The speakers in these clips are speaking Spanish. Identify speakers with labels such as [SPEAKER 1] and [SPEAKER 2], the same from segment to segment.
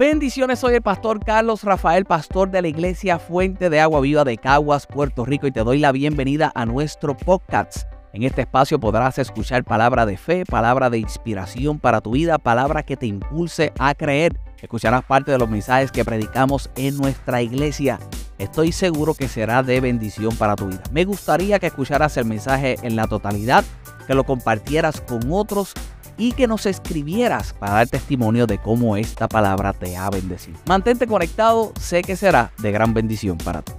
[SPEAKER 1] Bendiciones, soy el pastor Carlos Rafael, pastor de la iglesia Fuente de Agua Viva de Caguas, Puerto Rico, y te doy la bienvenida a nuestro podcast. En este espacio podrás escuchar palabra de fe, palabra de inspiración para tu vida, palabra que te impulse a creer. Escucharás parte de los mensajes que predicamos en nuestra iglesia. Estoy seguro que será de bendición para tu vida. Me gustaría que escucharas el mensaje en la totalidad, que lo compartieras con otros y que nos escribieras para dar testimonio de cómo esta palabra te ha bendecido. Mantente conectado, sé que será de gran bendición para ti.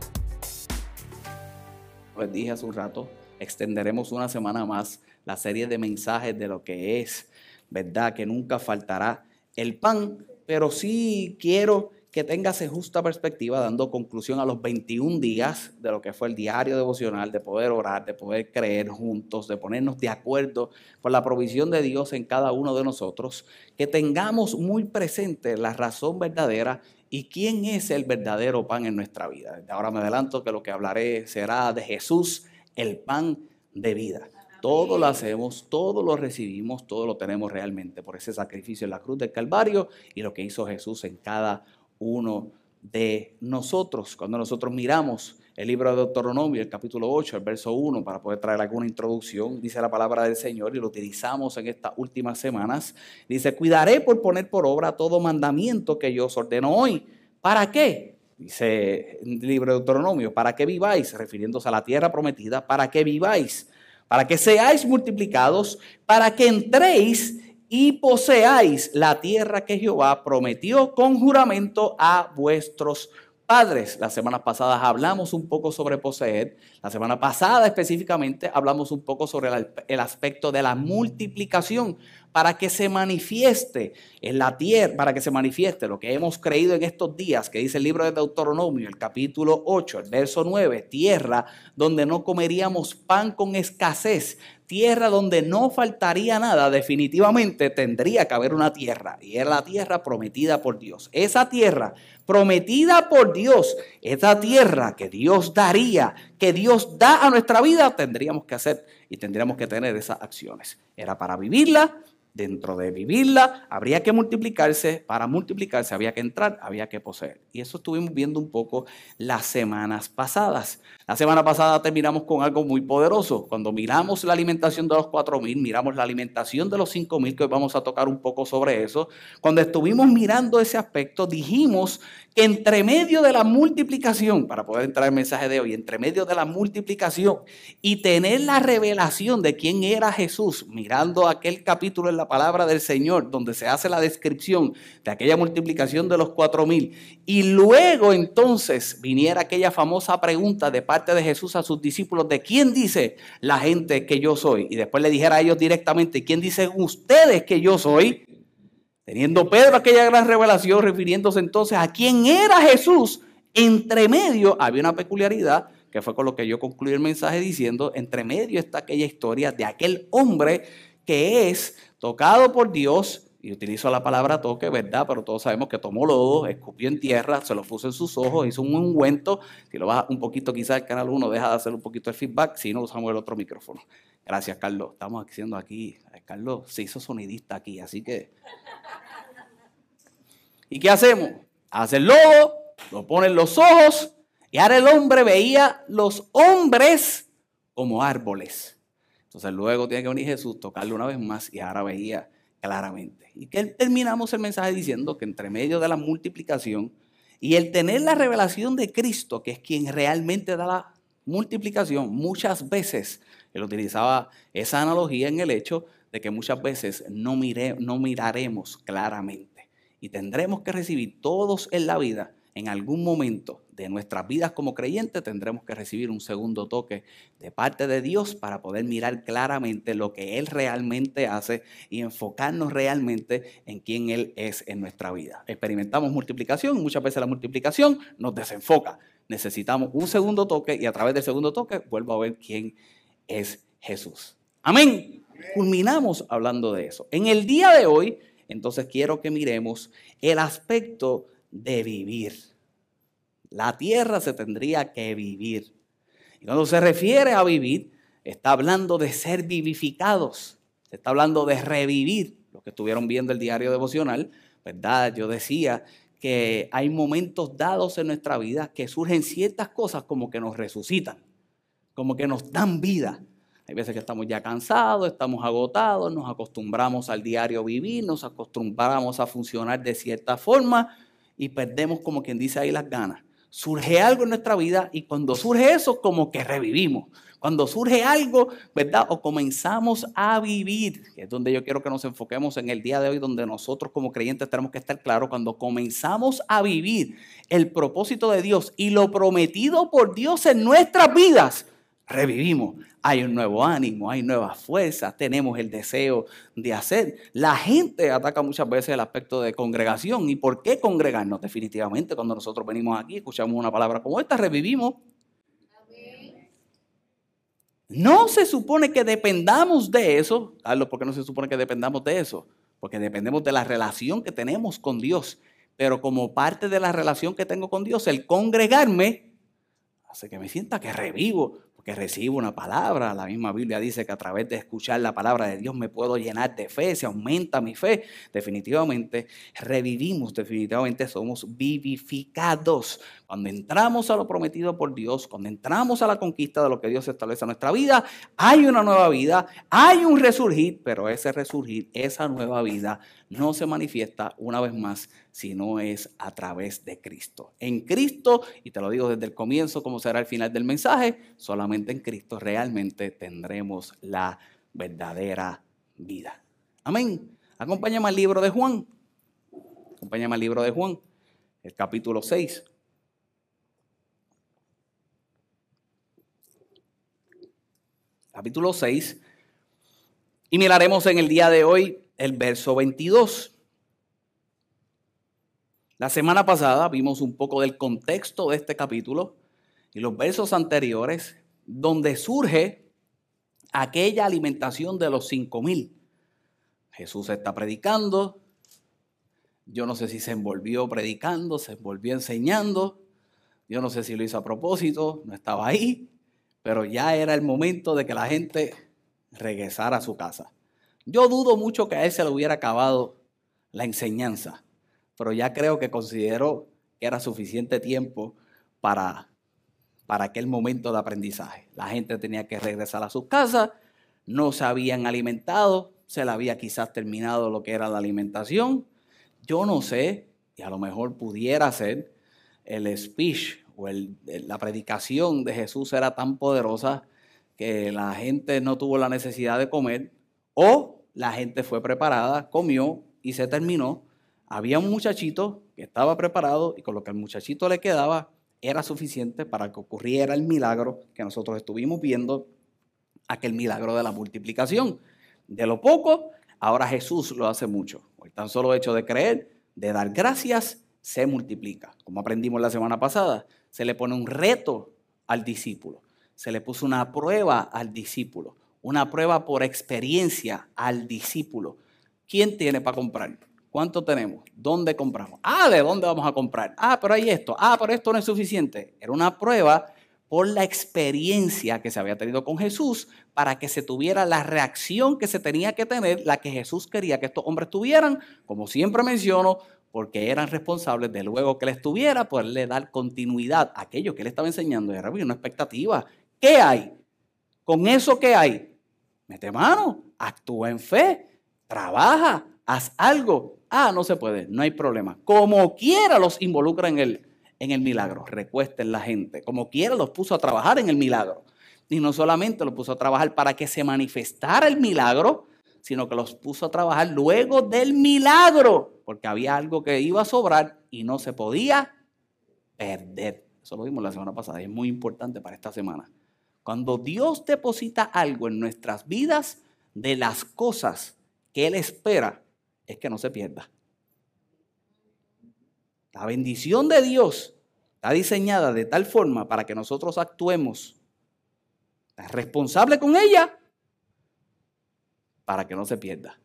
[SPEAKER 1] Les dije hace un rato, extenderemos una semana más la serie de mensajes de lo que es, ¿verdad? Que nunca faltará el pan, pero sí quiero que tengas justa perspectiva, dando conclusión a los 21 días de lo que fue el diario devocional, de poder orar, de poder creer juntos, de ponernos de acuerdo con la provisión de Dios en cada uno de nosotros, que tengamos muy presente la razón verdadera y quién es el verdadero pan en nuestra vida. Ahora me adelanto que lo que hablaré será de Jesús, el pan de vida. Todo lo hacemos, todo lo recibimos, todo lo tenemos realmente por ese sacrificio en la cruz del Calvario y lo que hizo Jesús en cada uno de nosotros. Cuando nosotros miramos el libro de Deuteronomio, el capítulo 8, el verso 1, para poder traer alguna introducción, dice la palabra del Señor y lo utilizamos en estas últimas semanas. Dice, cuidaré por poner por obra todo mandamiento que yo os ordeno hoy. ¿Para qué? Dice el libro de Deuteronomio, para que viváis, refiriéndose a la tierra prometida, para que viváis, para que seáis multiplicados, para que entréis y poseáis la tierra que Jehová prometió con juramento a vuestros padres. Las semanas pasadas hablamos un poco sobre poseer. La semana pasada específicamente hablamos un poco sobre el aspecto de la multiplicación para que se manifieste en la tierra, para que se manifieste lo que hemos creído en estos días, que dice el libro de Deuteronomio, el capítulo 8, el verso 9, tierra donde no comeríamos pan con escasez, tierra donde no faltaría nada, definitivamente tendría que haber una tierra, y era la tierra prometida por Dios. Esa tierra prometida por Dios, esa tierra que Dios daría, que Dios da a nuestra vida, tendríamos que hacer y tendríamos que tener esas acciones. Era para vivirla, Dentro de vivirla habría que multiplicarse, para multiplicarse había que entrar, había que poseer. Y eso estuvimos viendo un poco las semanas pasadas. La semana pasada terminamos con algo muy poderoso. Cuando miramos la alimentación de los 4.000, miramos la alimentación de los 5.000, que hoy vamos a tocar un poco sobre eso. Cuando estuvimos mirando ese aspecto, dijimos que entre medio de la multiplicación, para poder entrar el mensaje de hoy, entre medio de la multiplicación y tener la revelación de quién era Jesús, mirando aquel capítulo en la palabra del Señor, donde se hace la descripción de aquella multiplicación de los cuatro mil, y luego entonces viniera aquella famosa pregunta de parte de Jesús a sus discípulos de quién dice la gente que yo soy, y después le dijera a ellos directamente, ¿quién dicen ustedes que yo soy? Teniendo Pedro aquella gran revelación, refiriéndose entonces a quién era Jesús, entre medio había una peculiaridad que fue con lo que yo concluí el mensaje diciendo, entre medio está aquella historia de aquel hombre que es tocado por Dios, y utilizo la palabra toque, ¿verdad? Pero todos sabemos que tomó lodo, escupió en tierra, se lo puso en sus ojos, hizo un ungüento. Si lo baja un poquito, quizás el canal 1 deja de hacer un poquito de feedback, si no usamos el otro micrófono. Gracias, Carlos. Estamos haciendo aquí, Carlos se hizo sonidista aquí, así que ¿Y qué hacemos? Hace el lobo, lo pone en los ojos y ahora el hombre veía los hombres como árboles. Entonces luego tiene que venir Jesús, tocarle una vez más y ahora veía claramente. Y que terminamos el mensaje diciendo que entre medio de la multiplicación y el tener la revelación de Cristo, que es quien realmente da la multiplicación, muchas veces él utilizaba esa analogía en el hecho de que muchas veces no, mire, no miraremos claramente. Y tendremos que recibir todos en la vida, en algún momento de nuestras vidas como creyentes, tendremos que recibir un segundo toque de parte de Dios para poder mirar claramente lo que Él realmente hace y enfocarnos realmente en quién Él es en nuestra vida. Experimentamos multiplicación, muchas veces la multiplicación nos desenfoca. Necesitamos un segundo toque y a través del segundo toque vuelvo a ver quién es Jesús. Amén. Culminamos hablando de eso. En el día de hoy entonces quiero que miremos el aspecto de vivir. La tierra se tendría que vivir. Y cuando se refiere a vivir, está hablando de ser vivificados. Se está hablando de revivir. Lo que estuvieron viendo el diario devocional, ¿verdad? Yo decía que hay momentos dados en nuestra vida que surgen ciertas cosas como que nos resucitan, como que nos dan vida. Hay veces que estamos ya cansados, estamos agotados, nos acostumbramos al diario vivir, nos acostumbramos a funcionar de cierta forma y perdemos como quien dice ahí las ganas. Surge algo en nuestra vida y cuando surge eso como que revivimos. Cuando surge algo, ¿verdad? O comenzamos a vivir, que es donde yo quiero que nos enfoquemos en el día de hoy, donde nosotros como creyentes tenemos que estar claros, cuando comenzamos a vivir el propósito de Dios y lo prometido por Dios en nuestras vidas, revivimos. Hay un nuevo ánimo, hay nuevas fuerzas, tenemos el deseo de hacer. La gente ataca muchas veces el aspecto de congregación. ¿Y por qué congregarnos? Definitivamente, cuando nosotros venimos aquí, escuchamos una palabra como esta, revivimos. No se supone que dependamos de eso. Carlos, ¿por qué no se supone que dependamos de eso? Porque dependemos de la relación que tenemos con Dios. Pero como parte de la relación que tengo con Dios, el congregarme hace que me sienta que revivo, porque recibo una palabra. La misma Biblia dice que a través de escuchar la palabra de Dios me puedo llenar de fe, se aumenta mi fe. Definitivamente revivimos, definitivamente somos vivificados. Cuando entramos a lo prometido por Dios, cuando entramos a la conquista de lo que Dios establece en nuestra vida, hay una nueva vida, hay un resurgir, pero ese resurgir, esa nueva vida no se manifiesta una vez más si no es a través de Cristo. En Cristo, y te lo digo desde el comienzo, como será el final del mensaje, solamente en Cristo realmente tendremos la verdadera vida. Amén. Acompáñame al libro de Juan. Acompáñame al libro de Juan, el capítulo 6. Capítulo 6. Y miraremos en el día de hoy el verso 22. La semana pasada vimos un poco del contexto de este capítulo y los versos anteriores, donde surge aquella alimentación de los cinco mil. Jesús está predicando. Yo no sé si se envolvió predicando, se envolvió enseñando. Yo no sé si lo hizo a propósito, no estaba ahí, pero ya era el momento de que la gente regresara a su casa. Yo dudo mucho que a él se le hubiera acabado la enseñanza, pero ya creo que considero que era suficiente tiempo para, para aquel momento de aprendizaje. La gente tenía que regresar a sus casas, no se habían alimentado, se le había quizás terminado lo que era la alimentación. Yo no sé, y a lo mejor pudiera ser, el speech o la predicación de Jesús era tan poderosa que la gente no tuvo la necesidad de comer o la gente fue preparada, comió y se terminó. Había un muchachito que estaba preparado y con lo que al muchachito le quedaba era suficiente para que ocurriera el milagro que nosotros estuvimos viendo, aquel milagro de la multiplicación. De lo poco, ahora Jesús lo hace mucho. Hoy tan solo hecho de creer, de dar gracias, se multiplica. Como aprendimos la semana pasada, se le pone un reto al discípulo, se le puso una prueba al discípulo una prueba por experiencia al discípulo. ¿Quién tiene para comprar? ¿Cuánto tenemos? ¿Dónde compramos? Ah, ¿de dónde vamos a comprar? Ah, pero hay esto. Ah, pero esto no es suficiente. Era una prueba por la experiencia que se había tenido con Jesús para que se tuviera la reacción que se tenía que tener, la que Jesús quería que estos hombres tuvieran, como siempre menciono, porque eran responsables de luego que él estuviera, poderle dar continuidad a aquello que él estaba enseñando. Era una expectativa. ¿Qué hay? Con eso que hay, Mete mano, actúa en fe, trabaja, haz algo. Ah, no se puede, no hay problema. Como quiera los involucra en el, en el milagro. Recuesten la gente. Como quiera los puso a trabajar en el milagro. Y no solamente los puso a trabajar para que se manifestara el milagro, sino que los puso a trabajar luego del milagro, porque había algo que iba a sobrar y no se podía perder. Eso lo vimos la semana pasada y es muy importante para esta semana. Cuando Dios deposita algo en nuestras vidas, de las cosas que Él espera, es que no se pierda. La bendición de Dios está diseñada de tal forma para que nosotros actuemos responsable con ella para que no se pierda.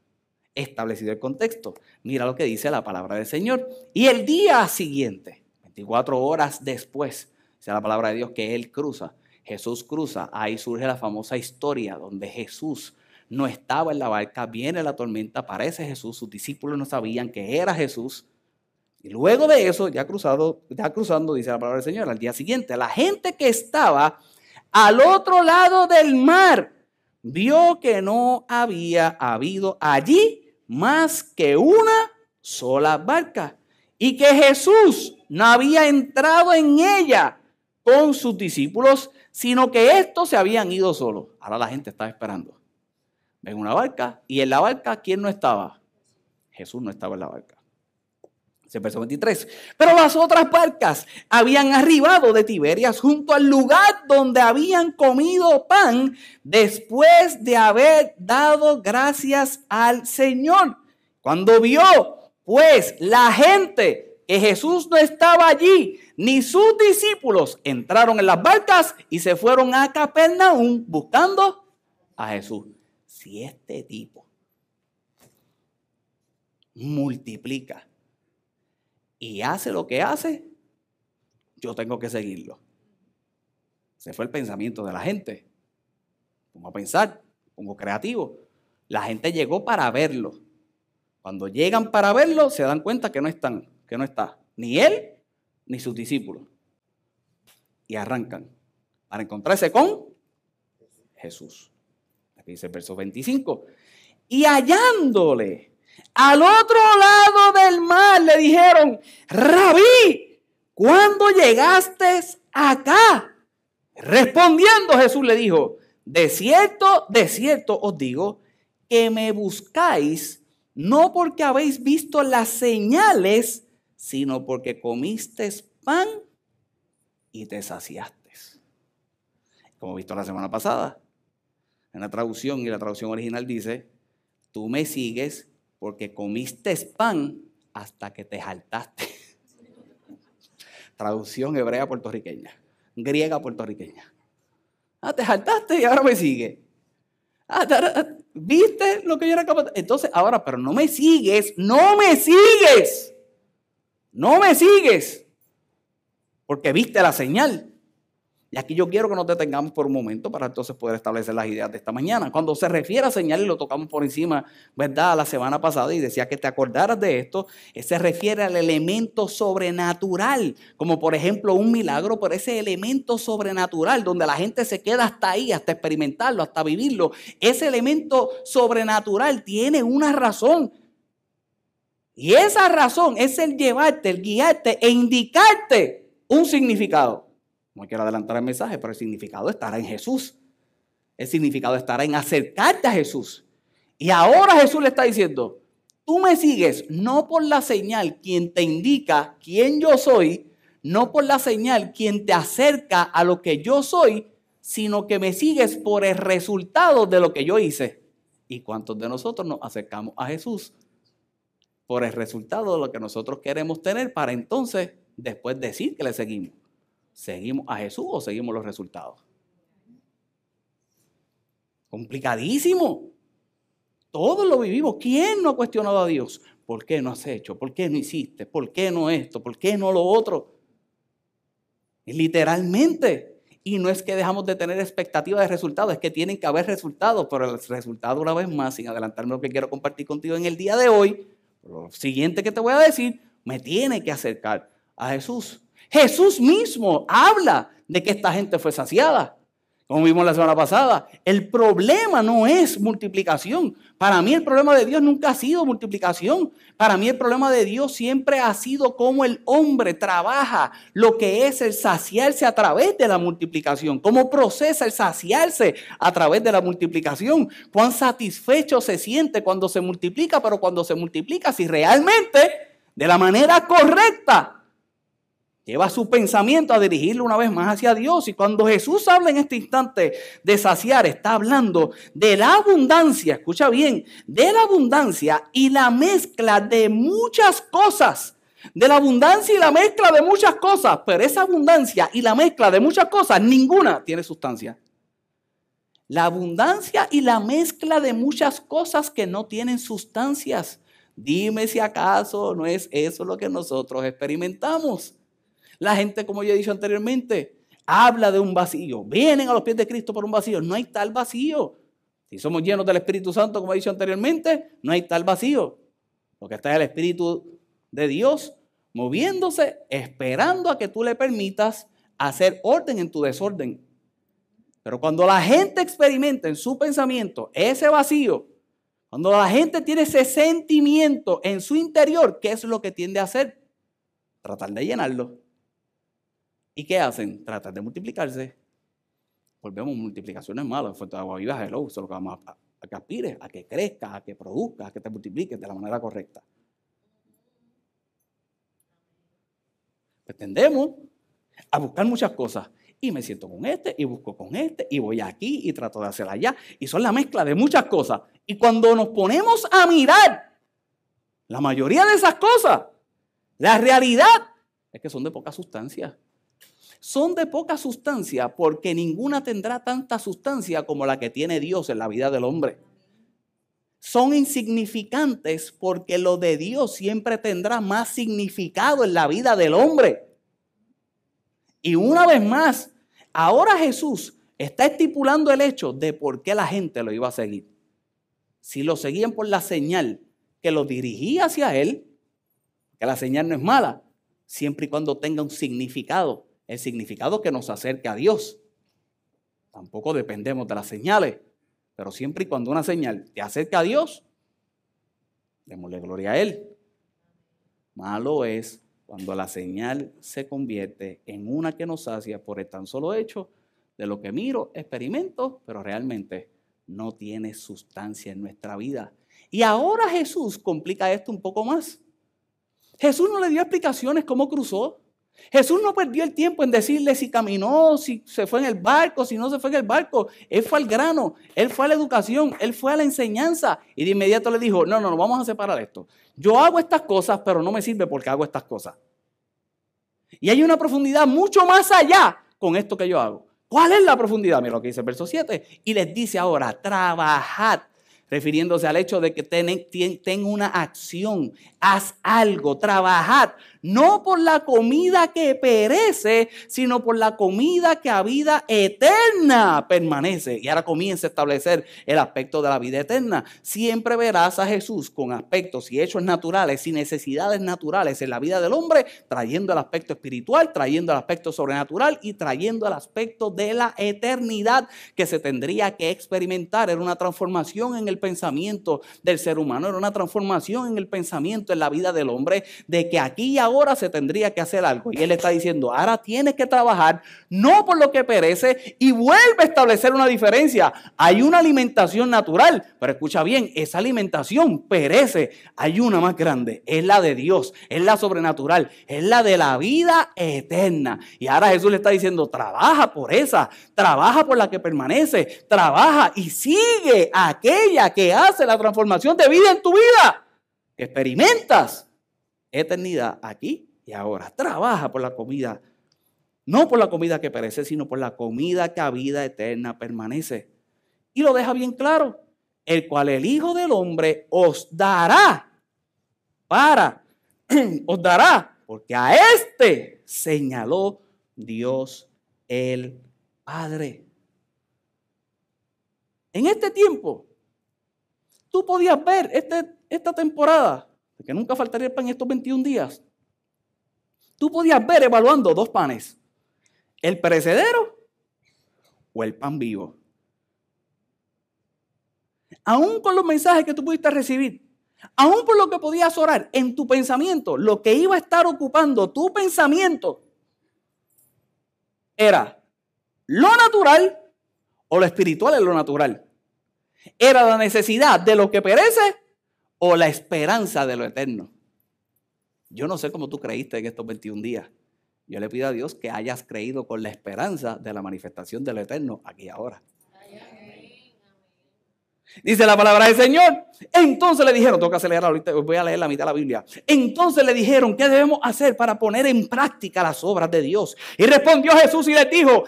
[SPEAKER 1] Establecido el contexto, mira lo que dice la palabra del Señor. Y el día siguiente, 24 horas después, dice la palabra de Dios que Él cruza Jesús cruza, ahí surge la famosa historia donde Jesús no estaba en la barca, viene la tormenta, aparece Jesús, sus discípulos no sabían que era Jesús, Y luego de eso, ya cruzado, ya cruzando, dice la palabra del Señor, al día siguiente, la gente que estaba al otro lado del mar vio que no había habido allí más que una sola barca y que Jesús no había entrado en ella con sus discípulos, sino que estos se habían ido solos. Ahora la gente estaba esperando. Ven una barca y en la barca, ¿quién no estaba? Jesús no estaba en la barca. Ese verso 23. Pero las otras barcas habían arribado de Tiberias junto al lugar donde habían comido pan después de haber dado gracias al Señor. Cuando vio, pues, la gente que Jesús no estaba allí, ni sus discípulos entraron en las barcas y se fueron a Capernaum buscando a Jesús. Si este tipo multiplica y hace lo que hace, yo tengo que seguirlo. Ese fue el pensamiento de la gente. Pongo a pensar, pongo creativo. La gente llegó para verlo. Cuando llegan para verlo, se dan cuenta que no están, que no está ni él ni sus discípulos. Y arrancan para encontrarse con Jesús. Dice el verso 25. Y hallándole al otro lado del mar le dijeron, Rabí, ¿cuándo llegaste acá? Respondiendo Jesús le dijo, de cierto, de cierto os digo que me buscáis no porque habéis visto las señales, sino porque comiste pan y te saciaste. Como visto la semana pasada, en la traducción y la traducción original dice, tú me sigues porque comiste pan hasta que te jaltaste. Traducción hebrea puertorriqueña, griega puertorriqueña. Ah, te jaltaste y ahora me sigue. Ah, ¿Viste lo que yo era capaz? Entonces, ahora, pero no me sigues, no me sigues. No me sigues. Porque viste la señal. Y aquí yo quiero que nos detengamos por un momento para entonces poder establecer las ideas de esta mañana. Cuando se refiere a señal, y lo tocamos por encima, ¿verdad? La semana pasada y decía que te acordaras de esto, eh, se refiere al elemento sobrenatural, como por ejemplo un milagro, por ese elemento sobrenatural donde la gente se queda hasta ahí, hasta experimentarlo, hasta vivirlo. Ese elemento sobrenatural tiene una razón. Y esa razón es el llevarte, el guiarte e indicarte un significado. No quiero adelantar el mensaje, pero el significado estará en Jesús. El significado estará en acercarte a Jesús. Y ahora Jesús le está diciendo, tú me sigues no por la señal quien te indica quién yo soy, no por la señal quien te acerca a lo que yo soy, sino que me sigues por el resultado de lo que yo hice. ¿Y cuántos de nosotros nos acercamos a Jesús? Por el resultado de lo que nosotros queremos tener para entonces después decir que le seguimos. ¿Seguimos a Jesús o seguimos los resultados? Complicadísimo. Todos lo vivimos. ¿Quién no ha cuestionado a Dios? ¿Por qué no has hecho? ¿Por qué no hiciste? ¿Por qué no esto? ¿Por qué no lo otro? literalmente. Y no es que dejamos de tener expectativas de resultados, es que tienen que haber resultados, pero el resultado una vez más, sin adelantarme lo que quiero compartir contigo en el día de hoy, lo siguiente que te voy a decir, me tiene que acercar a Jesús. Jesús mismo habla de que esta gente fue saciada. Como vimos la semana pasada, el problema no es multiplicación. Para mí el problema de Dios nunca ha sido multiplicación. Para mí el problema de Dios siempre ha sido cómo el hombre trabaja lo que es el saciarse a través de la multiplicación. Cómo procesa el saciarse a través de la multiplicación. Cuán satisfecho se siente cuando se multiplica, pero cuando se multiplica, si realmente de la manera correcta Lleva su pensamiento a dirigirlo una vez más hacia Dios. Y cuando Jesús habla en este instante de saciar, está hablando de la abundancia, escucha bien, de la abundancia y la mezcla de muchas cosas. De la abundancia y la mezcla de muchas cosas. Pero esa abundancia y la mezcla de muchas cosas, ninguna tiene sustancia. La abundancia y la mezcla de muchas cosas que no tienen sustancias. Dime si acaso no es eso lo que nosotros experimentamos. La gente, como yo he dicho anteriormente, habla de un vacío. Vienen a los pies de Cristo por un vacío. No hay tal vacío. Si somos llenos del Espíritu Santo, como he dicho anteriormente, no hay tal vacío. Lo que está es el Espíritu de Dios moviéndose, esperando a que tú le permitas hacer orden en tu desorden. Pero cuando la gente experimenta en su pensamiento ese vacío, cuando la gente tiene ese sentimiento en su interior, ¿qué es lo que tiende a hacer? Tratar de llenarlo. ¿Y qué hacen? Tratar de multiplicarse. Volvemos multiplicaciones malas. Fuente de agua viva, hello. Eso es lo que vamos a, a que aspires, a que crezca, a que produzca, a que te multipliques de la manera correcta. Pues tendemos a buscar muchas cosas. Y me siento con este, y busco con este, y voy aquí, y trato de hacer allá. Y son la mezcla de muchas cosas. Y cuando nos ponemos a mirar la mayoría de esas cosas, la realidad es que son de poca sustancia. Son de poca sustancia porque ninguna tendrá tanta sustancia como la que tiene Dios en la vida del hombre. Son insignificantes porque lo de Dios siempre tendrá más significado en la vida del hombre. Y una vez más, ahora Jesús está estipulando el hecho de por qué la gente lo iba a seguir. Si lo seguían por la señal que lo dirigía hacia Él, que la señal no es mala, siempre y cuando tenga un significado, el significado que nos acerque a Dios. Tampoco dependemos de las señales, pero siempre y cuando una señal te acerca a Dios, démosle gloria a Él. Malo es cuando la señal se convierte en una que nos sacia por el tan solo hecho de lo que miro, experimento, pero realmente no tiene sustancia en nuestra vida. Y ahora Jesús complica esto un poco más. Jesús no le dio explicaciones cómo cruzó. Jesús no perdió el tiempo en decirle si caminó, si se fue en el barco, si no se fue en el barco. Él fue al grano, él fue a la educación, él fue a la enseñanza y de inmediato le dijo, no, no, no, vamos a separar esto. Yo hago estas cosas, pero no me sirve porque hago estas cosas. Y hay una profundidad mucho más allá con esto que yo hago. ¿Cuál es la profundidad? Mira lo que dice el verso 7. Y les dice ahora, trabajad refiriéndose al hecho de que ten, una acción, haz algo, trabajad, no por la comida que perece, sino por la comida que a vida eterna permanece. Y ahora comienza a establecer el aspecto de la vida eterna. Siempre verás a Jesús con aspectos y hechos naturales y necesidades naturales en la vida del hombre, trayendo el aspecto espiritual, trayendo el aspecto sobrenatural y trayendo el aspecto de la eternidad que se tendría que experimentar. Era una transformación en el pensamiento del ser humano, era una transformación en el pensamiento en la vida del hombre, de que aquí y ahora se tendría que hacer algo. Y él está diciendo, ahora tienes que trabajar no por lo que perece y vuelve a establecer una diferencia. Hay una alimentación natural, pero escucha bien, esa alimentación perece. Hay una más grande, es la de Dios, es la sobrenatural, es la de la vida eterna. Y ahora Jesús le está diciendo, trabaja por esa, trabaja por la que permanece, trabaja y sigue aquella que hace la transformación de vida en tu vida. Experimentas eternidad aquí y ahora. Trabaja por la comida, no por la comida que perece, sino por la comida que a vida eterna permanece. Y lo deja bien claro, el cual el Hijo del Hombre os dará para, os dará, porque a este señaló Dios el Padre. En este tiempo, tú podías ver este, esta temporada, que nunca faltaría el pan estos 21 días, tú podías ver evaluando dos panes, el perecedero o el pan vivo. Aún con los mensajes que tú pudiste recibir, aún por lo que podías orar en tu pensamiento, lo que iba a estar ocupando tu pensamiento era lo natural o lo espiritual es lo natural. ¿Era la necesidad de lo que perece o la esperanza de lo eterno? Yo no sé cómo tú creíste en estos 21 días. Yo le pido a Dios que hayas creído con la esperanza de la manifestación de lo eterno aquí y ahora. Dice la palabra del Señor. Entonces le dijeron, tengo que acelerar ahorita, voy a leer la mitad de la Biblia. Entonces le dijeron, ¿qué debemos hacer para poner en práctica las obras de Dios? Y respondió Jesús y les dijo,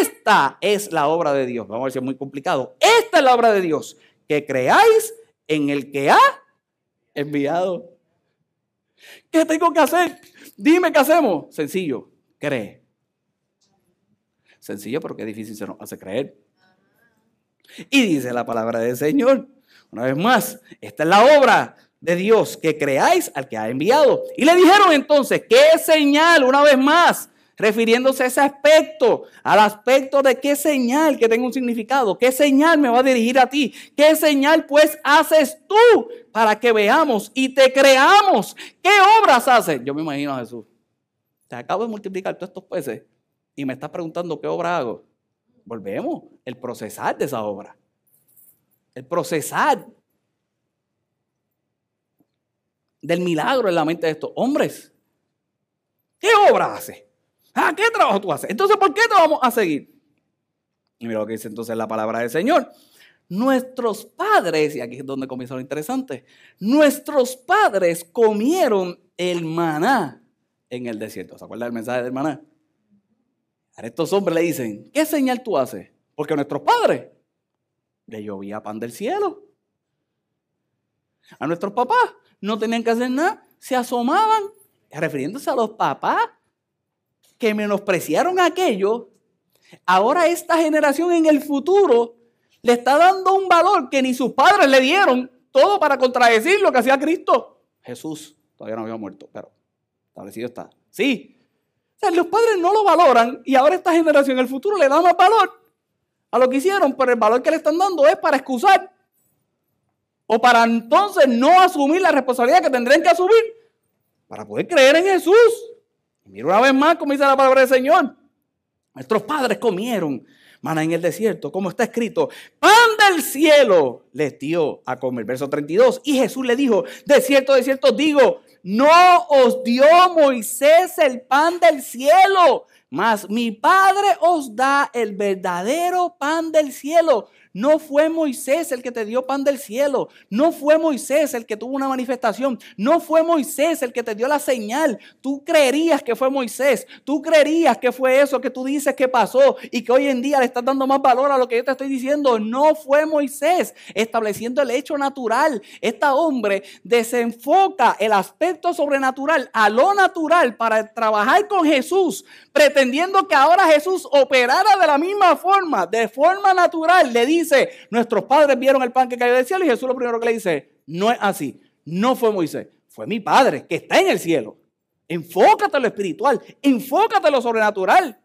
[SPEAKER 1] esta es la obra de Dios. Vamos a ver si es muy complicado. Esta es la obra de Dios. Que creáis en el que ha enviado. ¿Qué tengo que hacer? Dime qué hacemos. Sencillo, cree. Sencillo, pero qué difícil se nos hace creer. Y dice la palabra del Señor. Una vez más, esta es la obra de Dios que creáis al que ha enviado. Y le dijeron entonces, ¿qué señal? Una vez más, refiriéndose a ese aspecto, al aspecto de qué señal que tenga un significado, qué señal me va a dirigir a ti, qué señal pues haces tú para que veamos y te creamos. ¿Qué obras haces? Yo me imagino a Jesús. Te acabo de multiplicar todos estos peces y me estás preguntando qué obra hago. Volvemos, el procesar de esa obra. El procesar del milagro en la mente de estos hombres. ¿Qué obra hace? ¿Ah, ¿Qué trabajo tú haces? Entonces, ¿por qué te vamos a seguir? Y mira lo que dice entonces la palabra del Señor. Nuestros padres, y aquí es donde comienza lo interesante, nuestros padres comieron el maná en el desierto. ¿Se acuerdan del mensaje del maná? A estos hombres le dicen, ¿qué señal tú haces? Porque nuestros padres le llovía pan del cielo. A nuestros papás no tenían que hacer nada, se asomaban, refiriéndose a los papás que menospreciaron aquello. Ahora esta generación en el futuro le está dando un valor que ni sus padres le dieron, todo para contradecir lo que hacía Cristo. Jesús todavía no había muerto, pero establecido está. Sí, o sea, los padres no lo valoran y ahora esta generación en el futuro le da más valor a lo que hicieron, pero el valor que le están dando es para excusar o para entonces no asumir la responsabilidad que tendrían que asumir para poder creer en Jesús. Y mira una vez más como dice la palabra del Señor. Nuestros padres comieron maná en el desierto, como está escrito, pan del cielo les dio a comer. Verso 32. Y Jesús le dijo, de cierto, de cierto digo, no os dio Moisés el pan del cielo, mas mi Padre os da el verdadero pan del cielo. No fue Moisés el que te dio pan del cielo. No fue Moisés el que tuvo una manifestación. No fue Moisés el que te dio la señal. Tú creerías que fue Moisés. Tú creerías que fue eso que tú dices que pasó y que hoy en día le estás dando más valor a lo que yo te estoy diciendo. No fue Moisés estableciendo el hecho natural. Este hombre desenfoca el aspecto sobrenatural a lo natural para trabajar con Jesús, pretendiendo que ahora Jesús operara de la misma forma, de forma natural. Le dice, dice, nuestros padres vieron el pan que cayó del cielo y Jesús lo primero que le dice, no es así, no fue Moisés, fue mi Padre que está en el cielo. Enfócate en lo espiritual, enfócate en lo sobrenatural.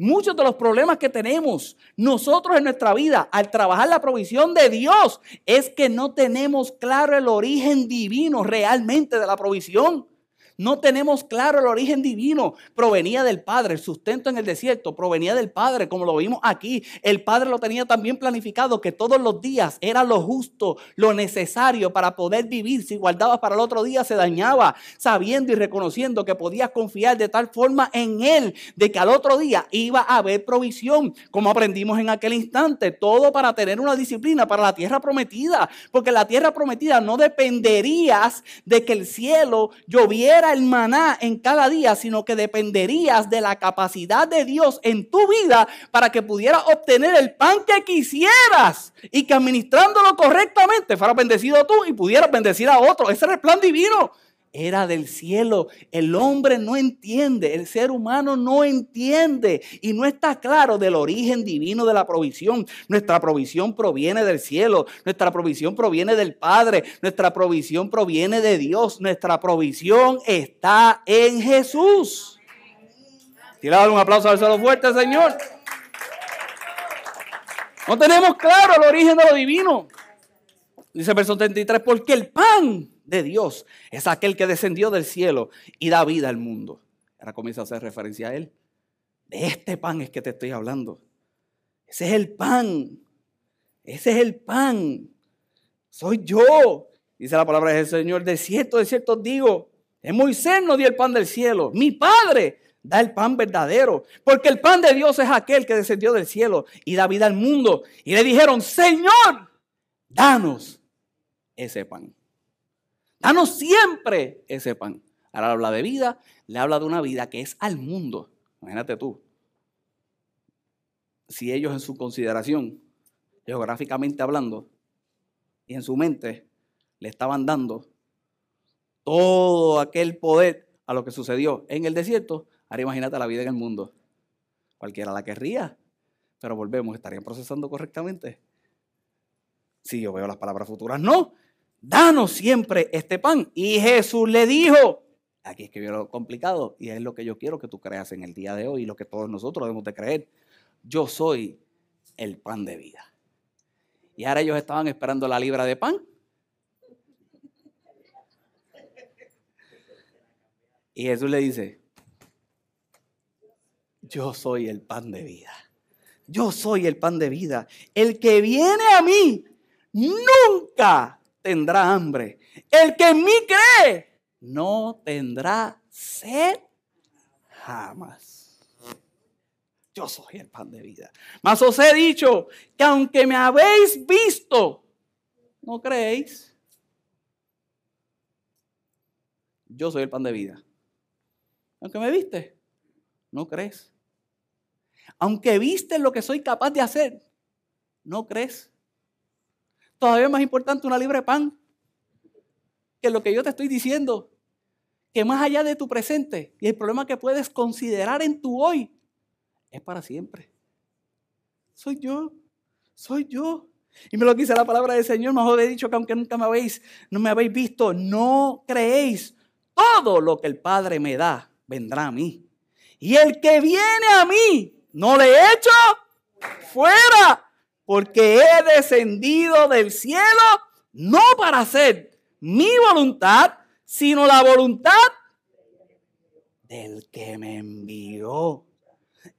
[SPEAKER 1] Muchos de los problemas que tenemos nosotros en nuestra vida al trabajar la provisión de Dios es que no tenemos claro el origen divino realmente de la provisión. No tenemos claro el origen divino. Provenía del Padre, el sustento en el desierto, provenía del Padre, como lo vimos aquí. El Padre lo tenía también planificado, que todos los días era lo justo, lo necesario para poder vivir. Si guardabas para el otro día, se dañaba, sabiendo y reconociendo que podías confiar de tal forma en Él, de que al otro día iba a haber provisión, como aprendimos en aquel instante. Todo para tener una disciplina para la tierra prometida, porque la tierra prometida no dependerías de que el cielo lloviera el maná en cada día, sino que dependerías de la capacidad de Dios en tu vida para que pudieras obtener el pan que quisieras y que administrándolo correctamente fuera bendecido tú y pudieras bendecir a otro. Ese era el plan divino era del cielo. El hombre no entiende, el ser humano no entiende y no está claro del origen divino de la provisión. Nuestra provisión proviene del cielo, nuestra provisión proviene del Padre, nuestra provisión proviene de Dios, nuestra provisión está en Jesús. Tirado un aplauso al cielo fuerte, Señor. No tenemos claro el origen de lo divino. Dice el verso 33, porque el pan de Dios es aquel que descendió del cielo y da vida al mundo. Ahora comienza a hacer referencia a él. De este pan es que te estoy hablando. Ese es el pan. Ese es el pan. Soy yo. Dice la palabra del Señor. De cierto, de cierto digo. En Moisés no dio el pan del cielo. Mi Padre da el pan verdadero. Porque el pan de Dios es aquel que descendió del cielo y da vida al mundo. Y le dijeron, Señor, danos ese pan. Danos siempre ese pan. Ahora habla de vida, le habla de una vida que es al mundo. Imagínate tú. Si ellos en su consideración, geográficamente hablando, y en su mente, le estaban dando todo aquel poder a lo que sucedió en el desierto, ahora imagínate la vida en el mundo. Cualquiera la querría, pero volvemos, ¿estarían procesando correctamente? Si yo veo las palabras futuras, no. Danos siempre este pan. Y Jesús le dijo, aquí es que veo lo complicado, y es lo que yo quiero que tú creas en el día de hoy, y lo que todos nosotros debemos de creer. Yo soy el pan de vida. Y ahora ellos estaban esperando la libra de pan. Y Jesús le dice, yo soy el pan de vida. Yo soy el pan de vida. El que viene a mí nunca tendrá hambre. El que en mí cree no tendrá sed jamás. Yo soy el pan de vida. Mas os he dicho que aunque me habéis visto, no creéis. Yo soy el pan de vida. Aunque me viste, no crees. Aunque viste lo que soy capaz de hacer, no crees. Todavía es más importante una libre pan que lo que yo te estoy diciendo. Que más allá de tu presente y el problema que puedes considerar en tu hoy, es para siempre. Soy yo, soy yo. Y me lo dice la palabra del Señor, mejor he dicho que aunque nunca me habéis, no me habéis visto, no creéis. Todo lo que el Padre me da, vendrá a mí. Y el que viene a mí, no le echo fuera, porque he descendido del cielo no para hacer mi voluntad, sino la voluntad del que me envió.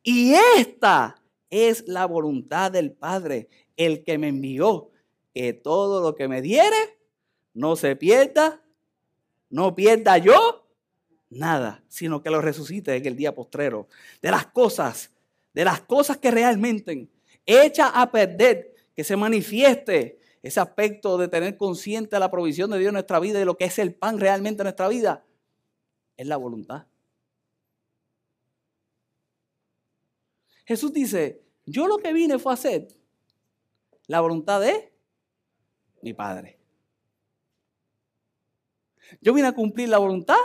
[SPEAKER 1] Y esta es la voluntad del Padre, el que me envió, que todo lo que me diere no se pierda, no pierda yo nada, sino que lo resucite en el día postrero. De las cosas, de las cosas que realmente echa a perder, que se manifieste ese aspecto de tener consciente la provisión de Dios en nuestra vida y lo que es el pan realmente en nuestra vida, es la voluntad. Jesús dice, yo lo que vine fue a hacer la voluntad de mi Padre. Yo vine a cumplir la voluntad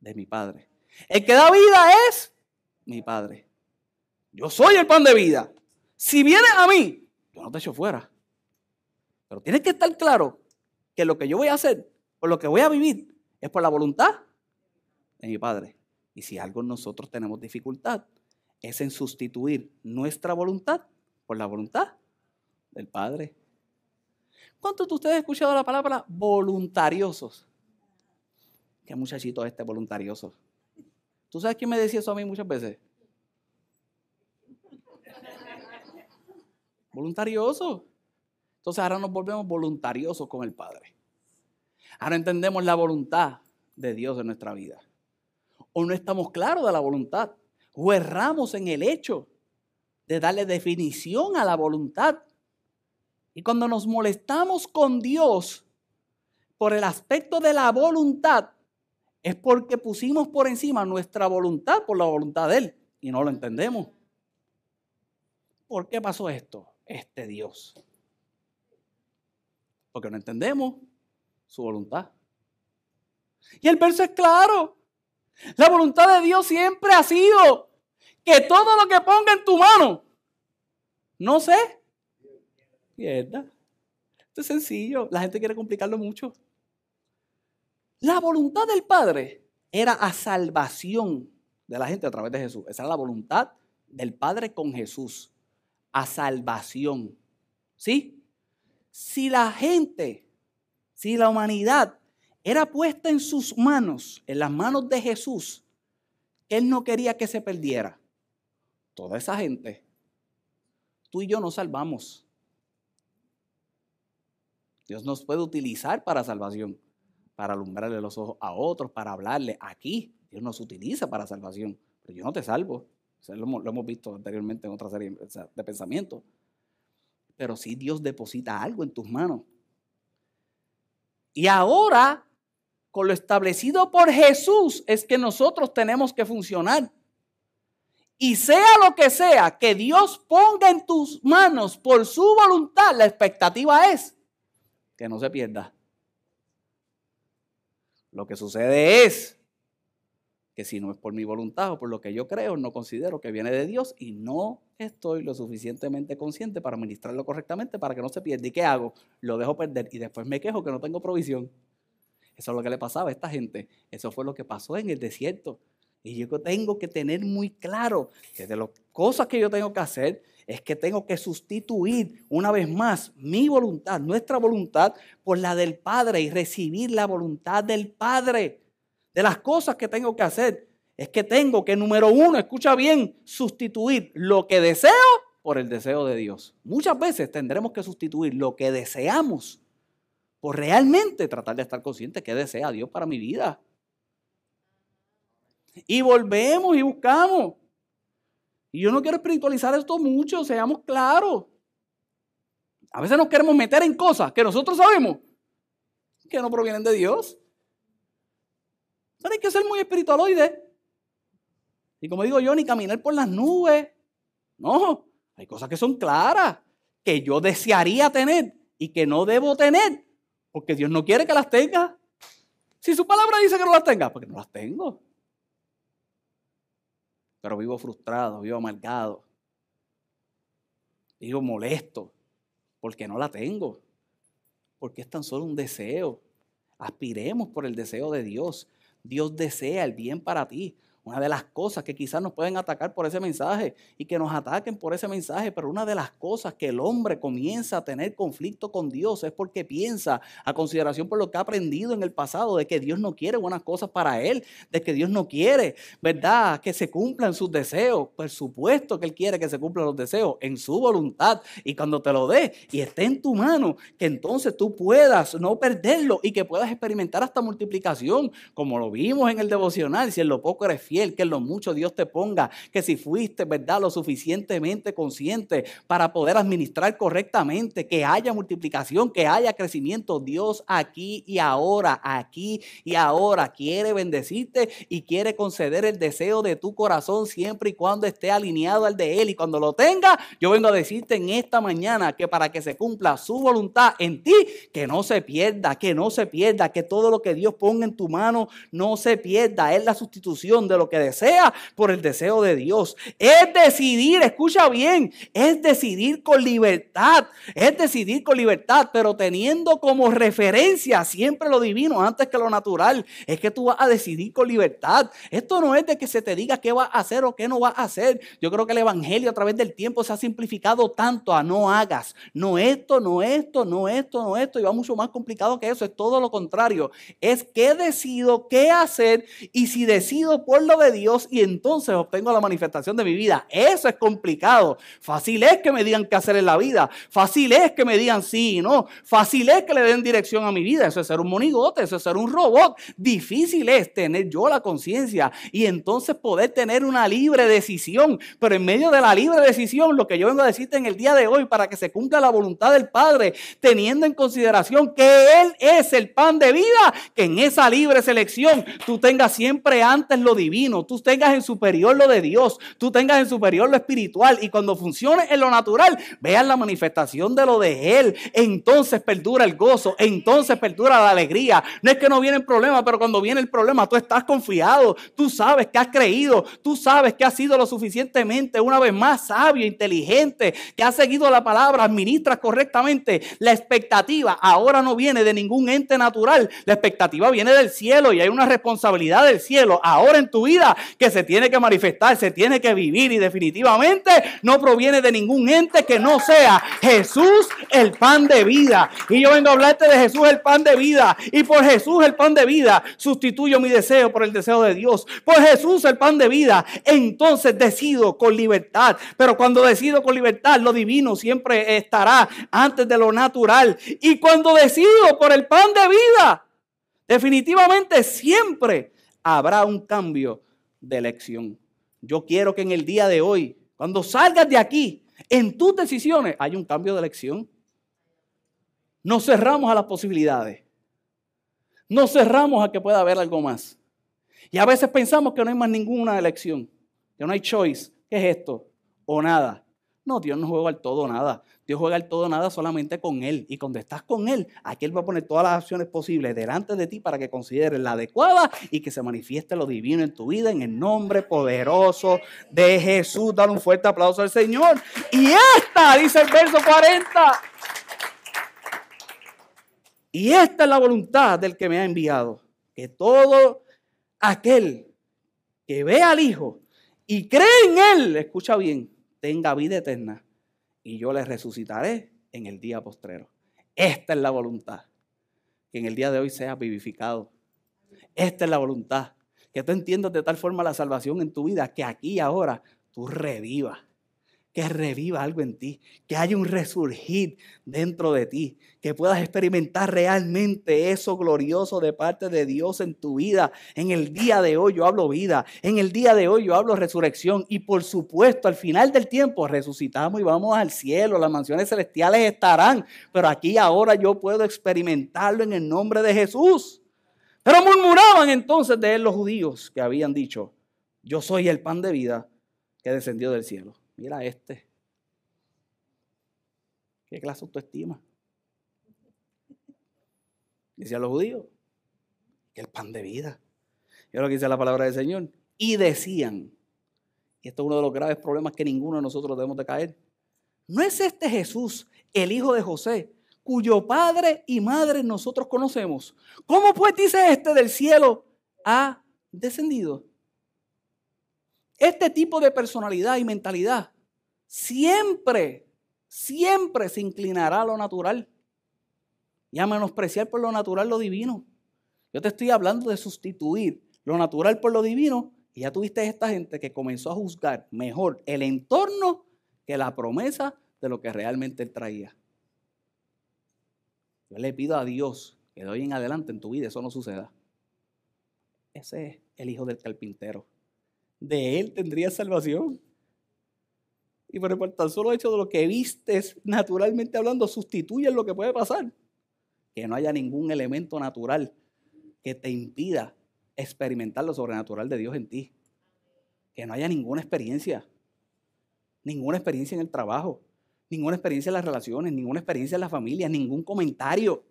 [SPEAKER 1] de mi Padre. El que da vida es mi Padre. Yo soy el pan de vida. Si vienes a mí, yo no te echo fuera. Pero tienes que estar claro que lo que yo voy a hacer, por lo que voy a vivir, es por la voluntad de mi Padre. Y si algo nosotros tenemos dificultad, es en sustituir nuestra voluntad por la voluntad del Padre. ¿Cuántos de ustedes han escuchado la palabra voluntariosos? Qué muchachito este voluntarioso. ¿Tú sabes quién me decía eso a mí muchas veces? Voluntarioso. Entonces ahora nos volvemos voluntariosos con el Padre. Ahora entendemos la voluntad de Dios en nuestra vida. O no estamos claros de la voluntad. O erramos en el hecho de darle definición a la voluntad. Y cuando nos molestamos con Dios por el aspecto de la voluntad, es porque pusimos por encima nuestra voluntad por la voluntad de Él y no lo entendemos. ¿Por qué pasó esto? Este Dios. Porque no entendemos su voluntad. Y el verso es claro. La voluntad de Dios siempre ha sido que todo lo que ponga en tu mano, no sé, pierda. Esto es sencillo. La gente quiere complicarlo mucho. La voluntad del Padre era a salvación de la gente a través de Jesús. Esa era la voluntad del Padre con Jesús. A salvación. ¿Sí? Si la gente, si la humanidad era puesta en sus manos, en las manos de Jesús, Él no quería que se perdiera. Toda esa gente, tú y yo nos salvamos. Dios nos puede utilizar para salvación para alumbrarle los ojos a otros, para hablarle. Aquí Dios nos utiliza para salvación, pero yo no te salvo. Lo, hemos, visto anteriormente en otra serie de pensamientos. Pero si Dios deposita algo en tus manos. Y ahora, con lo establecido por Jesús, es que nosotros tenemos que funcionar. Y sea lo que sea que Dios ponga en tus manos por su voluntad, la expectativa es que no se pierda. Lo que sucede es que si no es por mi voluntad o por lo que yo creo, no considero que viene de Dios y no estoy lo suficientemente consciente para administrarlo correctamente para que no se pierda. ¿Y qué hago? Lo dejo perder y después me quejo que no tengo provisión. Eso es lo que le pasaba a esta gente. Eso fue lo que pasó en el desierto. Y yo tengo que tener muy claro que de las cosas que yo tengo que hacer es que tengo que sustituir una vez más mi voluntad, nuestra voluntad, por la del Padre y recibir la voluntad del Padre. De las cosas que tengo que hacer es que tengo que, número uno, escucha bien, sustituir lo que deseo por el deseo de Dios. Muchas veces tendremos que sustituir lo que deseamos por realmente tratar de estar consciente que desea Dios para mi vida. Y volvemos y buscamos. Y yo no quiero espiritualizar esto mucho, seamos claros. A veces nos queremos meter en cosas que nosotros sabemos que no provienen de Dios. No hay que ser muy espiritualoide. Y como digo yo, ni caminar por las nubes. No, hay cosas que son claras, que yo desearía tener y que no debo tener, porque Dios no quiere que las tenga. Si su palabra dice que no las tenga, porque no las tengo pero vivo frustrado, vivo amargado, vivo molesto, porque no la tengo, porque es tan solo un deseo. Aspiremos por el deseo de Dios. Dios desea el bien para ti. Una de las cosas que quizás nos pueden atacar por ese mensaje y que nos ataquen por ese mensaje, pero una de las cosas que el hombre comienza a tener conflicto con Dios es porque piensa a consideración por lo que ha aprendido en el pasado de que Dios no quiere buenas cosas para él, de que Dios no quiere, ¿verdad? Que se cumplan sus deseos. Por supuesto que Él quiere que se cumplan los deseos en su voluntad y cuando te lo dé y esté en tu mano, que entonces tú puedas no perderlo y que puedas experimentar hasta multiplicación, como lo vimos en el devocional, si en lo poco eres que en lo mucho Dios te ponga, que si fuiste, ¿verdad?, lo suficientemente consciente para poder administrar correctamente, que haya multiplicación, que haya crecimiento. Dios aquí y ahora, aquí y ahora quiere bendecirte y quiere conceder el deseo de tu corazón siempre y cuando esté alineado al de Él. Y cuando lo tenga, yo vengo a decirte en esta mañana que para que se cumpla su voluntad en ti, que no se pierda, que no se pierda, que todo lo que Dios ponga en tu mano no se pierda. Es la sustitución de lo que desea por el deseo de Dios. Es decidir, escucha bien, es decidir con libertad, es decidir con libertad, pero teniendo como referencia siempre lo divino antes que lo natural. Es que tú vas a decidir con libertad. Esto no es de que se te diga qué vas a hacer o qué no vas a hacer. Yo creo que el Evangelio a través del tiempo se ha simplificado tanto a no hagas, no esto, no esto, no esto, no esto, y va mucho más complicado que eso. Es todo lo contrario. Es que decido qué hacer y si decido por lo de Dios y entonces obtengo la manifestación de mi vida. Eso es complicado. Fácil es que me digan qué hacer en la vida. Fácil es que me digan sí y no. Fácil es que le den dirección a mi vida. Eso es ser un monigote, eso es ser un robot. Difícil es tener yo la conciencia y entonces poder tener una libre decisión. Pero en medio de la libre decisión, lo que yo vengo a decirte en el día de hoy para que se cumpla la voluntad del Padre, teniendo en consideración que Él es el pan de vida, que en esa libre selección tú tengas siempre antes lo divino tú tengas en superior lo de Dios, tú tengas en superior lo espiritual y cuando funcione en lo natural, veas la manifestación de lo de Él, entonces perdura el gozo, entonces perdura la alegría. No es que no viene el problema, pero cuando viene el problema tú estás confiado, tú sabes que has creído, tú sabes que has sido lo suficientemente una vez más sabio, inteligente, que has seguido la palabra, administras correctamente. La expectativa ahora no viene de ningún ente natural, la expectativa viene del cielo y hay una responsabilidad del cielo ahora en tu vida que se tiene que manifestar, se tiene que vivir y definitivamente no proviene de ningún ente que no sea Jesús el pan de vida. Y yo vengo a hablarte de Jesús el pan de vida y por Jesús el pan de vida sustituyo mi deseo por el deseo de Dios. Por Jesús el pan de vida, entonces decido con libertad. Pero cuando decido con libertad, lo divino siempre estará antes de lo natural. Y cuando decido por el pan de vida, definitivamente siempre habrá un cambio de elección. Yo quiero que en el día de hoy, cuando salgas de aquí, en tus decisiones, hay un cambio de elección. Nos cerramos a las posibilidades. Nos cerramos a que pueda haber algo más. Y a veces pensamos que no hay más ninguna elección, que no hay choice. ¿Qué es esto? O nada. No, Dios no juega al todo nada. Dios juega al todo nada solamente con Él. Y cuando estás con Él, aquí Él va a poner todas las acciones posibles delante de ti para que consideres la adecuada y que se manifieste lo divino en tu vida en el nombre poderoso de Jesús. Dale un fuerte aplauso al Señor. Y esta, dice el verso 40. Y esta es la voluntad del que me ha enviado. Que todo aquel que ve al Hijo y cree en Él, escucha bien, tenga vida eterna y yo le resucitaré en el día postrero. Esta es la voluntad, que en el día de hoy sea vivificado. Esta es la voluntad, que tú entiendas de tal forma la salvación en tu vida que aquí y ahora tú revivas que reviva algo en ti, que haya un resurgir dentro de ti, que puedas experimentar realmente eso glorioso de parte de Dios en tu vida. En el día de hoy yo hablo vida, en el día de hoy yo hablo resurrección y por supuesto al final del tiempo resucitamos y vamos al cielo, las mansiones celestiales estarán, pero aquí ahora yo puedo experimentarlo en el nombre de Jesús. Pero murmuraban entonces de él los judíos que habían dicho, yo soy el pan de vida que descendió del cielo. Mira este. ¿Qué clase de autoestima? Decían los judíos que el pan de vida. Y lo que dice la palabra del Señor. Y decían, y esto es uno de los graves problemas que ninguno de nosotros debemos de caer. ¿No es este Jesús, el hijo de José, cuyo padre y madre nosotros conocemos? ¿Cómo pues dice este del cielo ha descendido? Este tipo de personalidad y mentalidad siempre, siempre se inclinará a lo natural y a menospreciar por lo natural lo divino. Yo te estoy hablando de sustituir lo natural por lo divino y ya tuviste esta gente que comenzó a juzgar mejor el entorno que la promesa de lo que realmente él traía. Yo le pido a Dios que de hoy en adelante en tu vida eso no suceda. Ese es el hijo del carpintero. De él tendría salvación. Y por el tan solo hecho de lo que vistes, naturalmente hablando, sustituye lo que puede pasar. Que no haya ningún elemento natural que te impida experimentar lo sobrenatural de Dios en ti. Que no haya ninguna experiencia. Ninguna experiencia en el trabajo. Ninguna experiencia en las relaciones. Ninguna experiencia en la familia. Ningún comentario.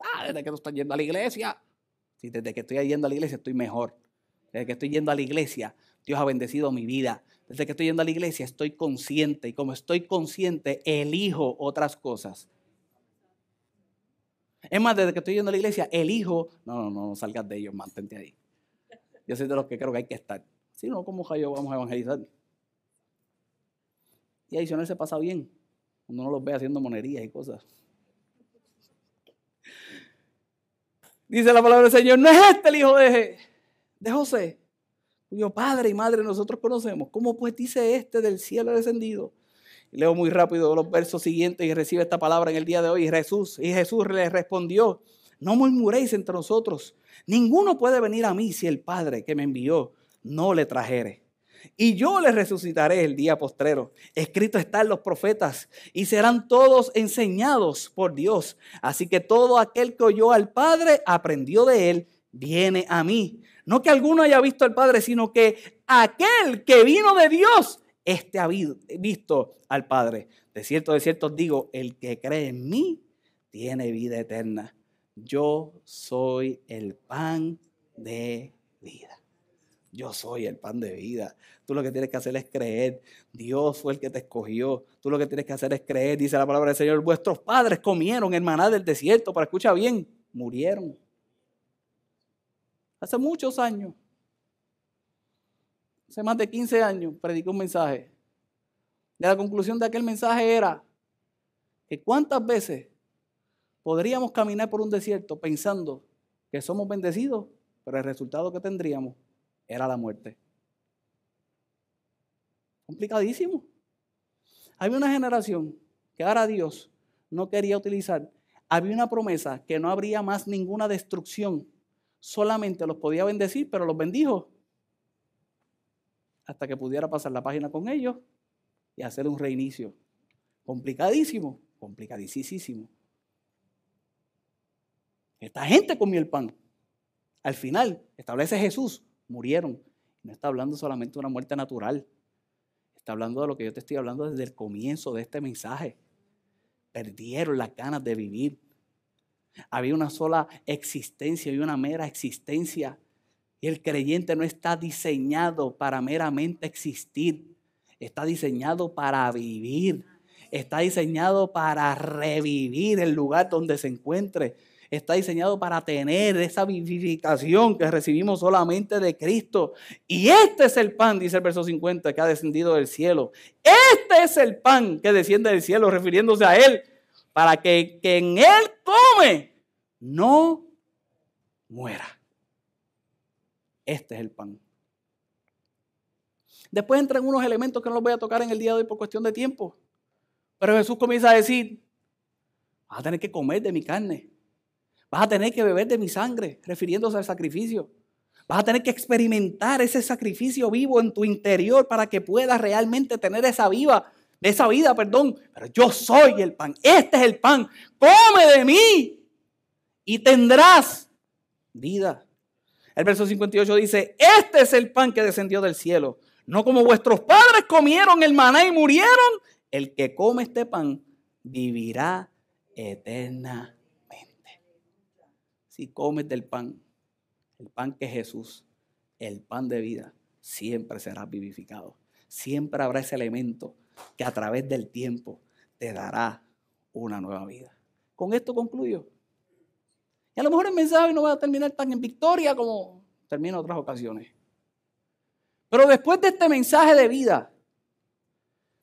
[SPEAKER 1] Ah, desde que tú estás yendo a la iglesia. Sí, desde que estoy yendo a la iglesia estoy mejor. Desde que estoy yendo a la iglesia Dios ha bendecido mi vida. Desde que estoy yendo a la iglesia estoy consciente y como estoy consciente, elijo otras cosas. Es más, desde que estoy yendo a la iglesia, elijo, no, no, no, salgas de ellos, mantente ahí. Yo soy de los que creo que hay que estar. Si no, ¿cómo yo vamos a evangelizar? Y adicional se pasa bien, cuando uno los ve haciendo monerías y cosas. Dice la palabra del Señor, no es este el hijo de, de José cuyo padre y madre nosotros conocemos. ¿Cómo pues dice este del cielo descendido? leo muy rápido los versos siguientes y recibe esta palabra en el día de hoy. Jesús, y Jesús le respondió, no murmuréis entre nosotros. Ninguno puede venir a mí si el Padre que me envió no le trajere. Y yo le resucitaré el día postrero. Escrito está en los profetas y serán todos enseñados por Dios. Así que todo aquel que oyó al Padre aprendió de él, viene a mí. No que alguno haya visto al Padre, sino que aquel que vino de Dios, este ha visto al Padre. De cierto, de cierto os digo, el que cree en mí tiene vida eterna. Yo soy el pan de vida. Yo soy el pan de vida. Tú lo que tienes que hacer es creer. Dios fue el que te escogió. Tú lo que tienes que hacer es creer. Dice la palabra del Señor. Vuestros padres comieron el maná del desierto. Para escucha bien, murieron hace muchos años, hace más de 15 años, predicó un mensaje. Y la conclusión de aquel mensaje era que cuántas veces podríamos caminar por un desierto pensando que somos bendecidos, pero el resultado que tendríamos era la muerte. Complicadísimo. Había una generación que ahora Dios no quería utilizar. Había una promesa que no habría más ninguna destrucción solamente los podía bendecir, pero los bendijo hasta que pudiera pasar la página con ellos y hacer un reinicio. Complicadísimo, complicadísimo. Esta gente comió el pan. Al final, establece Jesús, murieron. No está hablando solamente de una muerte natural, Está hablando de lo que yo te estoy hablando desde el comienzo de este mensaje. Perdieron las ganas de vivir. Había una sola existencia y una mera existencia. Y el creyente no está diseñado para meramente existir. Está diseñado para vivir. Está diseñado para revivir el lugar donde se encuentre está diseñado para tener esa vivificación que recibimos solamente de Cristo. Y este es el pan, dice el verso 50, que ha descendido del cielo. Este es el pan que desciende del cielo, refiriéndose a Él, para que quien Él come no muera. Este es el pan. Después entran unos elementos que no los voy a tocar en el día de hoy por cuestión de tiempo. Pero Jesús comienza a decir, vas a tener que comer de mi carne. Vas a tener que beber de mi sangre, refiriéndose al sacrificio. Vas a tener que experimentar ese sacrificio vivo en tu interior para que puedas realmente tener esa viva, esa vida, perdón. Pero yo soy el pan. Este es el pan. Come de mí y tendrás vida. El verso 58 dice, este es el pan que descendió del cielo. No como vuestros padres comieron el maná y murieron. El que come este pan vivirá eternamente si comes del pan, el pan que es Jesús, el pan de vida, siempre serás vivificado. Siempre habrá ese elemento que a través del tiempo te dará una nueva vida. Con esto concluyo. Y a lo mejor el mensaje no va a terminar tan en victoria como termina otras ocasiones. Pero después de este mensaje de vida,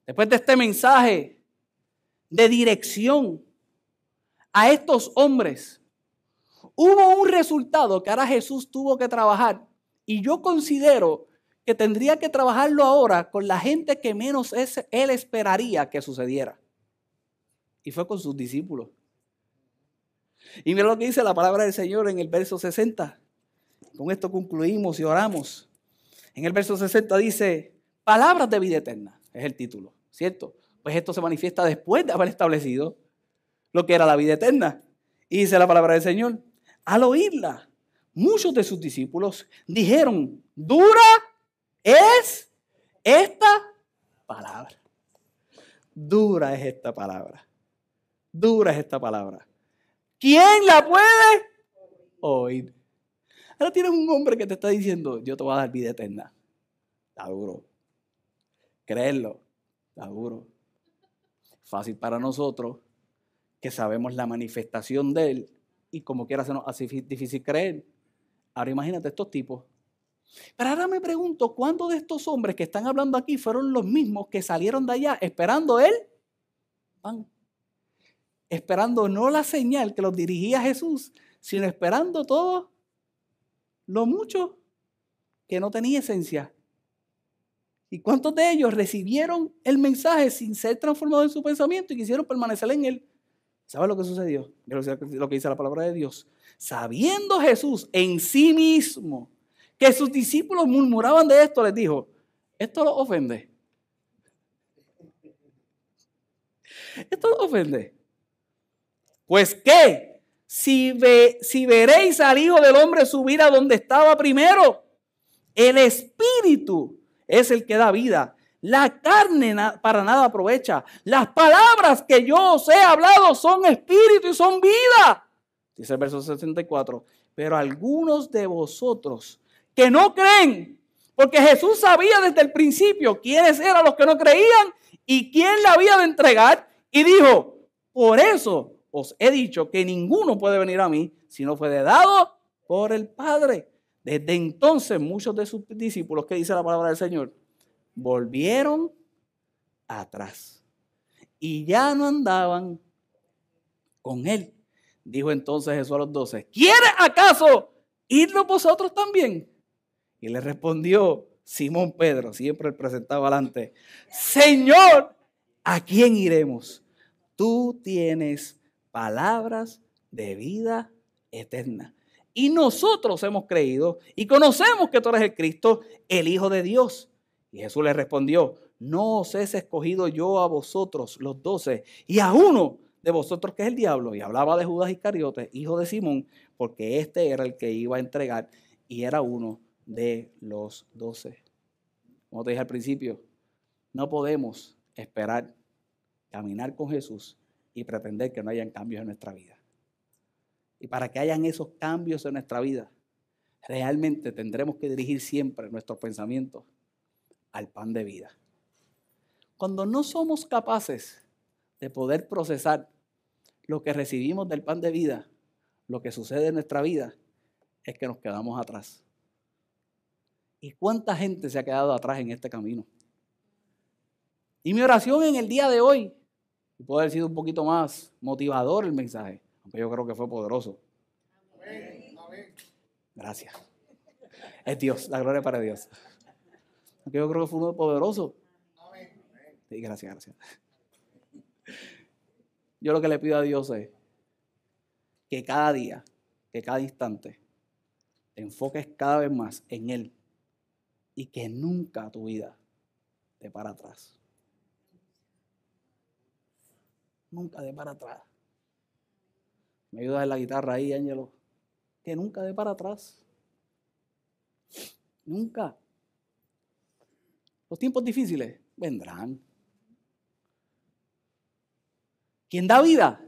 [SPEAKER 1] después de este mensaje de dirección a estos hombres Hubo un resultado que ahora Jesús tuvo que trabajar y yo considero que tendría que trabajarlo ahora con la gente que menos él esperaría que sucediera. Y fue con sus discípulos. Y mira lo que dice la palabra del Señor en el verso 60. Con esto concluimos y oramos. En el verso 60 dice, palabras de vida eterna, es el título, ¿cierto? Pues esto se manifiesta después de haber establecido lo que era la vida eterna. Y dice la palabra del Señor, al oírla, muchos de sus discípulos dijeron, dura es esta palabra. Dura es esta palabra. Dura es esta palabra. ¿Quién la puede oír? Ahora tienes un hombre que te está diciendo, yo te voy a dar vida eterna. Está duro. Creerlo. Está duro. Fácil para nosotros que sabemos la manifestación de él y como quiera hacernos así difícil creer. Ahora imagínate estos tipos. Pero ahora me pregunto, ¿cuántos de estos hombres que están hablando aquí fueron los mismos que salieron de allá esperando él? Esperando no la señal que los dirigía Jesús, sino esperando todo lo mucho que no tenía esencia. ¿Y cuántos de ellos recibieron el mensaje sin ser transformados en su pensamiento y quisieron permanecer en él? ¿Sabe lo que sucedió? Lo que dice la palabra de Dios. Sabiendo Jesús en sí mismo que sus discípulos murmuraban de esto, les dijo, esto los ofende. Esto los ofende. Pues qué, si, ve, si veréis al Hijo del Hombre subir a donde estaba primero, el Espíritu es el que da vida la carne para nada aprovecha. Las palabras que yo os he hablado son espíritu y son vida. Dice el verso 64. Pero algunos de vosotros que no creen, porque Jesús sabía desde el principio quiénes eran los que no creían y quién la había de entregar. Y dijo, por eso os he dicho que ninguno puede venir a mí si no fue dado por el Padre. Desde entonces muchos de sus discípulos, que dice la palabra del Señor, volvieron atrás y ya no andaban con él. Dijo entonces Jesús a los doce, ¿quiere acaso irnos vosotros también? Y le respondió Simón Pedro, siempre el presentaba adelante, Señor, ¿a quién iremos? Tú tienes palabras de vida eterna. Y nosotros hemos creído y conocemos que tú eres el Cristo, el Hijo de Dios. Y Jesús le respondió, no os he escogido yo a vosotros, los doce, y a uno de vosotros que es el diablo. Y hablaba de Judas Iscariote, hijo de Simón, porque este era el que iba a entregar y era uno de los doce. Como te dije al principio, No podemos esperar caminar con Jesús y pretender que no hayan cambios en nuestra vida. Y para que hayan esos cambios en nuestra vida, realmente tendremos que dirigir siempre nuestros pensamientos al pan de vida. Cuando no somos capaces de poder procesar lo que recibimos del pan de vida, lo que sucede en nuestra vida, es que nos quedamos atrás. ¿Y cuánta gente se ha quedado atrás en este camino? Y mi oración en el día de hoy, y puede haber sido un poquito más motivador el mensaje, aunque yo creo que fue poderoso. Gracias. Es Dios, la gloria para Dios. Aunque yo creo que fue uno poderoso. Sí, gracias, gracias. Yo lo que le pido a Dios es que cada día, que cada instante, te enfoques cada vez más en Él y que nunca tu vida te para atrás. Nunca de para atrás. Me ayudas en la guitarra ahí, Ángelo. Que nunca de para atrás. Nunca. Los tiempos difíciles vendrán. ¿Quién da vida?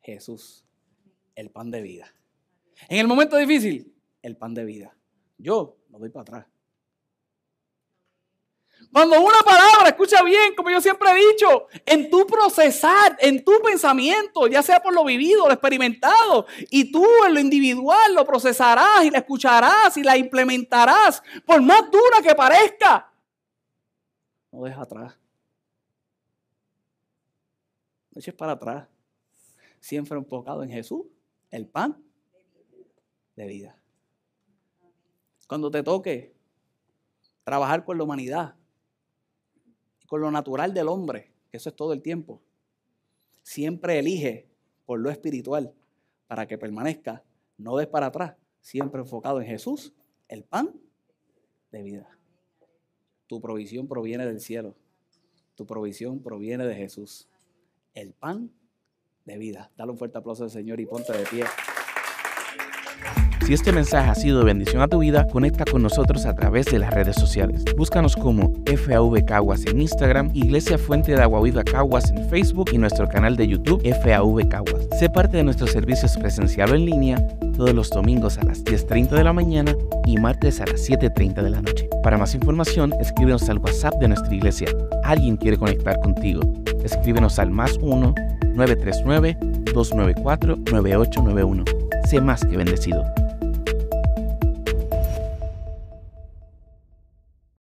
[SPEAKER 1] Jesús, el pan de vida. En el momento difícil, el pan de vida. Yo no doy para atrás. Cuando una palabra, escucha bien, como yo siempre he dicho, en tu procesar, en tu pensamiento, ya sea por lo vivido, lo experimentado, y tú en lo individual lo procesarás y la escucharás y la implementarás, por más dura que parezca, no deja atrás. No eches para atrás. Siempre enfocado en Jesús, el pan de vida. Cuando te toque trabajar por la humanidad, con lo natural del hombre, que eso es todo el tiempo, siempre elige por lo espiritual para que permanezca, no des para atrás, siempre enfocado en Jesús, el pan de vida. Tu provisión proviene del cielo. Tu provisión proviene de Jesús. El pan de vida. Dale un fuerte aplauso al Señor y ponte de pie.
[SPEAKER 2] Si este mensaje ha sido de bendición a tu vida, conecta con nosotros a través de las redes sociales. Búscanos como FAV Caguas en Instagram, Iglesia Fuente de Agua Viva Caguas en Facebook y nuestro canal de YouTube FAV Caguas. Sé parte de nuestros servicios presencial o en línea todos los domingos a las 10.30 de la mañana y martes a las 7.30 de la noche. Para más información, escríbenos al WhatsApp de nuestra iglesia. Alguien quiere conectar contigo. Escríbenos al más 1 939 294 9891. Sé más que bendecido.